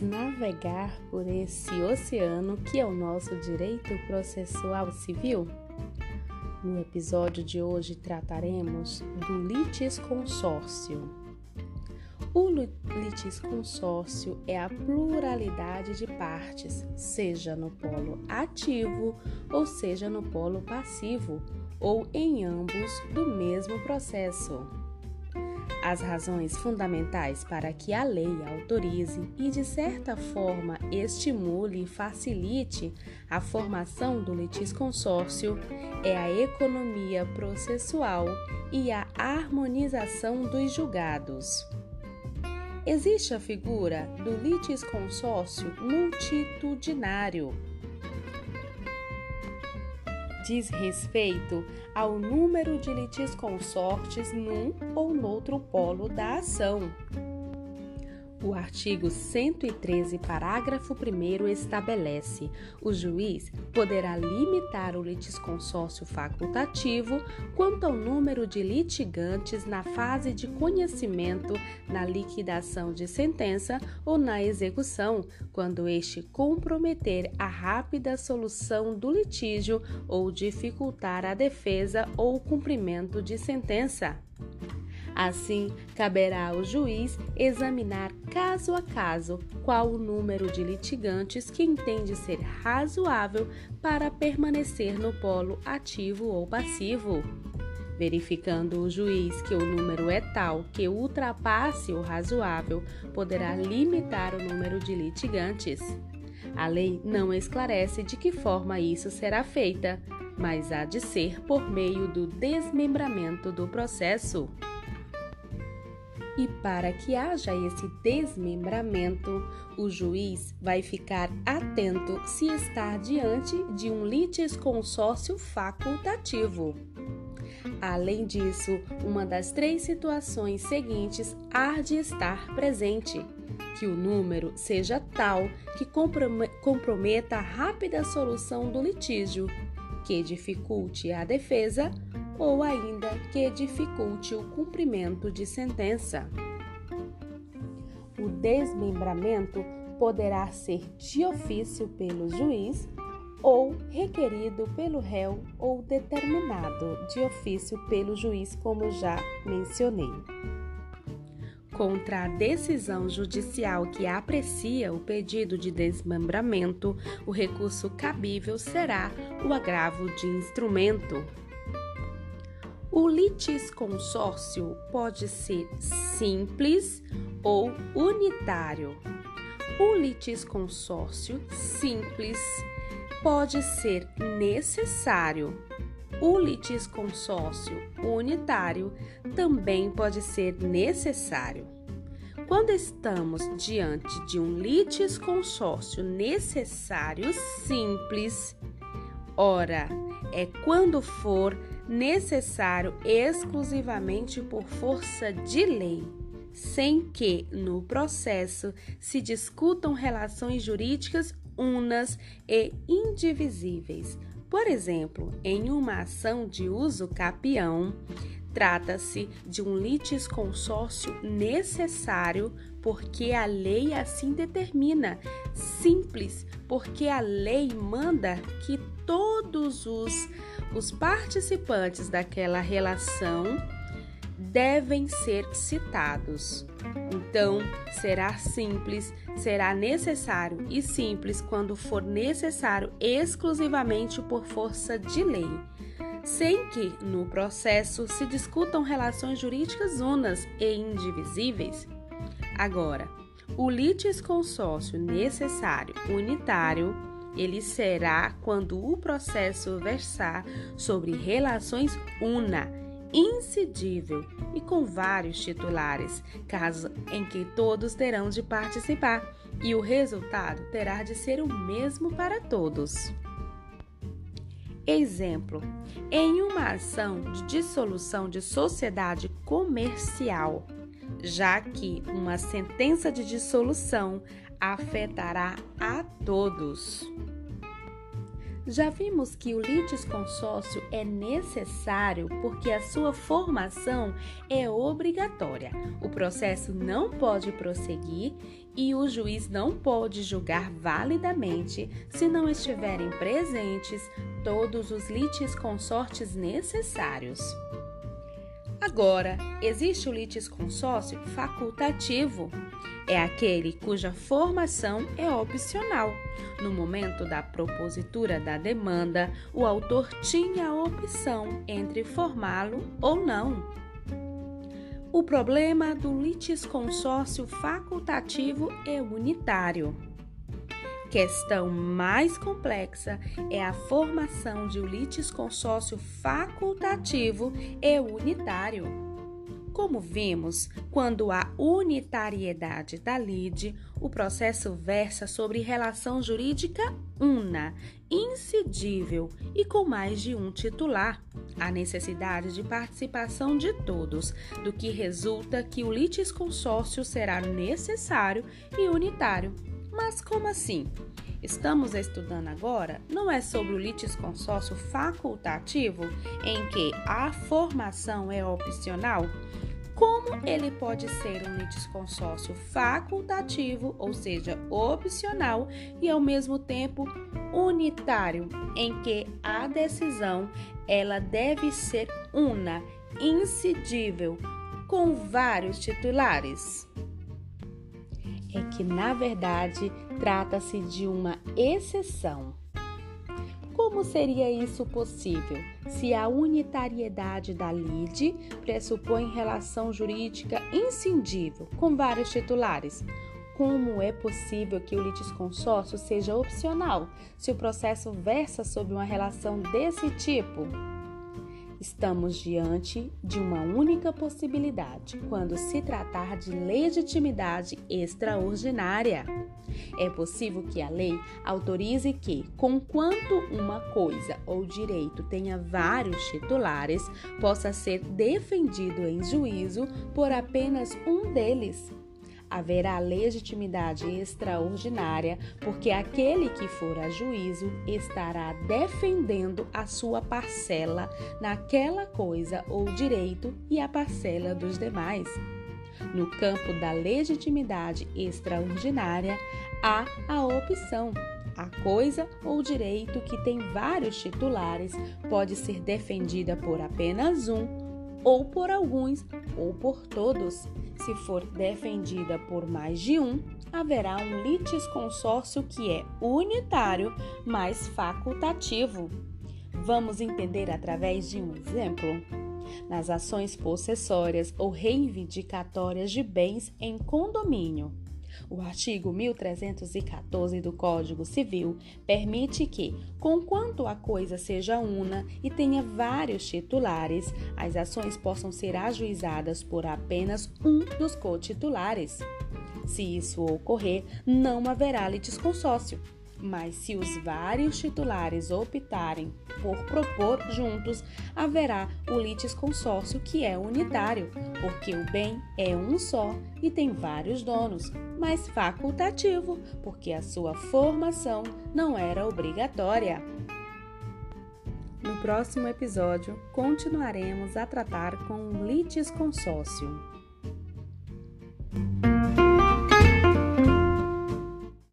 Navegar por esse oceano que é o nosso direito processual civil? No episódio de hoje trataremos do litisconsórcio. O litisconsórcio é a pluralidade de partes, seja no polo ativo ou seja no polo passivo, ou em ambos do mesmo processo. As razões fundamentais para que a lei autorize e, de certa forma, estimule e facilite a formação do litisconsórcio é a economia processual e a harmonização dos julgados. Existe a figura do litisconsórcio multitudinário diz respeito ao número de litisconsortes num ou noutro polo da ação. O artigo 113, parágrafo 1 estabelece: o juiz poderá limitar o litisconsórcio facultativo quanto ao número de litigantes na fase de conhecimento, na liquidação de sentença ou na execução, quando este comprometer a rápida solução do litígio ou dificultar a defesa ou o cumprimento de sentença. Assim, caberá ao juiz examinar caso a caso qual o número de litigantes que entende ser razoável para permanecer no polo ativo ou passivo. Verificando o juiz que o número é tal que ultrapasse o razoável, poderá limitar o número de litigantes. A lei não esclarece de que forma isso será feita, mas há de ser por meio do desmembramento do processo. E para que haja esse desmembramento, o juiz vai ficar atento se está diante de um litisconsórcio facultativo. Além disso, uma das três situações seguintes há de estar presente: que o número seja tal que comprometa a rápida solução do litígio, que dificulte a defesa ou ainda que dificulte o cumprimento de sentença. O desmembramento poderá ser de ofício pelo juiz ou requerido pelo réu ou determinado de ofício pelo juiz, como já mencionei. Contra a decisão judicial que aprecia o pedido de desmembramento, o recurso cabível será o agravo de instrumento. O litisconsórcio pode ser simples ou unitário. O litisconsórcio simples pode ser necessário. O litisconsórcio unitário também pode ser necessário. Quando estamos diante de um litisconsórcio necessário simples, ora, é quando for necessário exclusivamente por força de lei, sem que no processo se discutam relações jurídicas unas e indivisíveis. Por exemplo, em uma ação de uso capião, trata-se de um litisconsórcio necessário porque a lei assim determina, simples porque a lei manda que todos os os participantes daquela relação devem ser citados. Então, será simples, será necessário e simples quando for necessário exclusivamente por força de lei, sem que no processo se discutam relações jurídicas unas e indivisíveis. Agora, o litisconsórcio necessário unitário ele será quando o processo versar sobre relações una, incidível e com vários titulares, caso em que todos terão de participar, e o resultado terá de ser o mesmo para todos. Exemplo: em uma ação de dissolução de sociedade comercial, já que uma sentença de dissolução afetará a todos. Já vimos que o litisconsórcio é necessário porque a sua formação é obrigatória. O processo não pode prosseguir e o juiz não pode julgar validamente se não estiverem presentes todos os litisconsortes necessários. Agora, existe o litisconsórcio facultativo. É aquele cuja formação é opcional. No momento da propositura da demanda, o autor tinha a opção entre formá-lo ou não. O problema do litisconsórcio facultativo é unitário. Questão mais complexa é a formação de um litisconsórcio facultativo e unitário. Como vimos, quando há unitariedade da lide, o processo versa sobre relação jurídica una, incidível e com mais de um titular. A necessidade de participação de todos, do que resulta que o litisconsórcio será necessário e unitário. Mas como assim? Estamos estudando agora não é sobre o litisconsórcio facultativo, em que a formação é opcional? Como ele pode ser um litisconsórcio facultativo, ou seja, opcional, e ao mesmo tempo unitário, em que a decisão ela deve ser una, incidível, com vários titulares? é que, na verdade, trata-se de uma exceção. Como seria isso possível se a unitariedade da lide pressupõe relação jurídica inscindível com vários titulares? Como é possível que o litisconsórcio seja opcional se o processo versa sobre uma relação desse tipo? Estamos diante de uma única possibilidade quando se tratar de legitimidade extraordinária. É possível que a lei autorize que, conquanto uma coisa ou direito tenha vários titulares, possa ser defendido em juízo por apenas um deles haverá legitimidade extraordinária, porque aquele que for a juízo estará defendendo a sua parcela naquela coisa ou direito e a parcela dos demais. No campo da legitimidade extraordinária, há a opção. A coisa ou direito que tem vários titulares pode ser defendida por apenas um ou por alguns, ou por todos. Se for defendida por mais de um, haverá um litisconsórcio que é unitário, mas facultativo. Vamos entender através de um exemplo. Nas ações possessórias ou reivindicatórias de bens em condomínio, o artigo 1314 do Código Civil permite que, conquanto a coisa seja una e tenha vários titulares, as ações possam ser ajuizadas por apenas um dos cotitulares. Se isso ocorrer, não haverá litisconsórcio. Mas se os vários titulares optarem por propor juntos, haverá o litisconsórcio que é unitário, porque o bem é um só e tem vários donos, mas facultativo, porque a sua formação não era obrigatória. No próximo episódio, continuaremos a tratar com o litisconsórcio.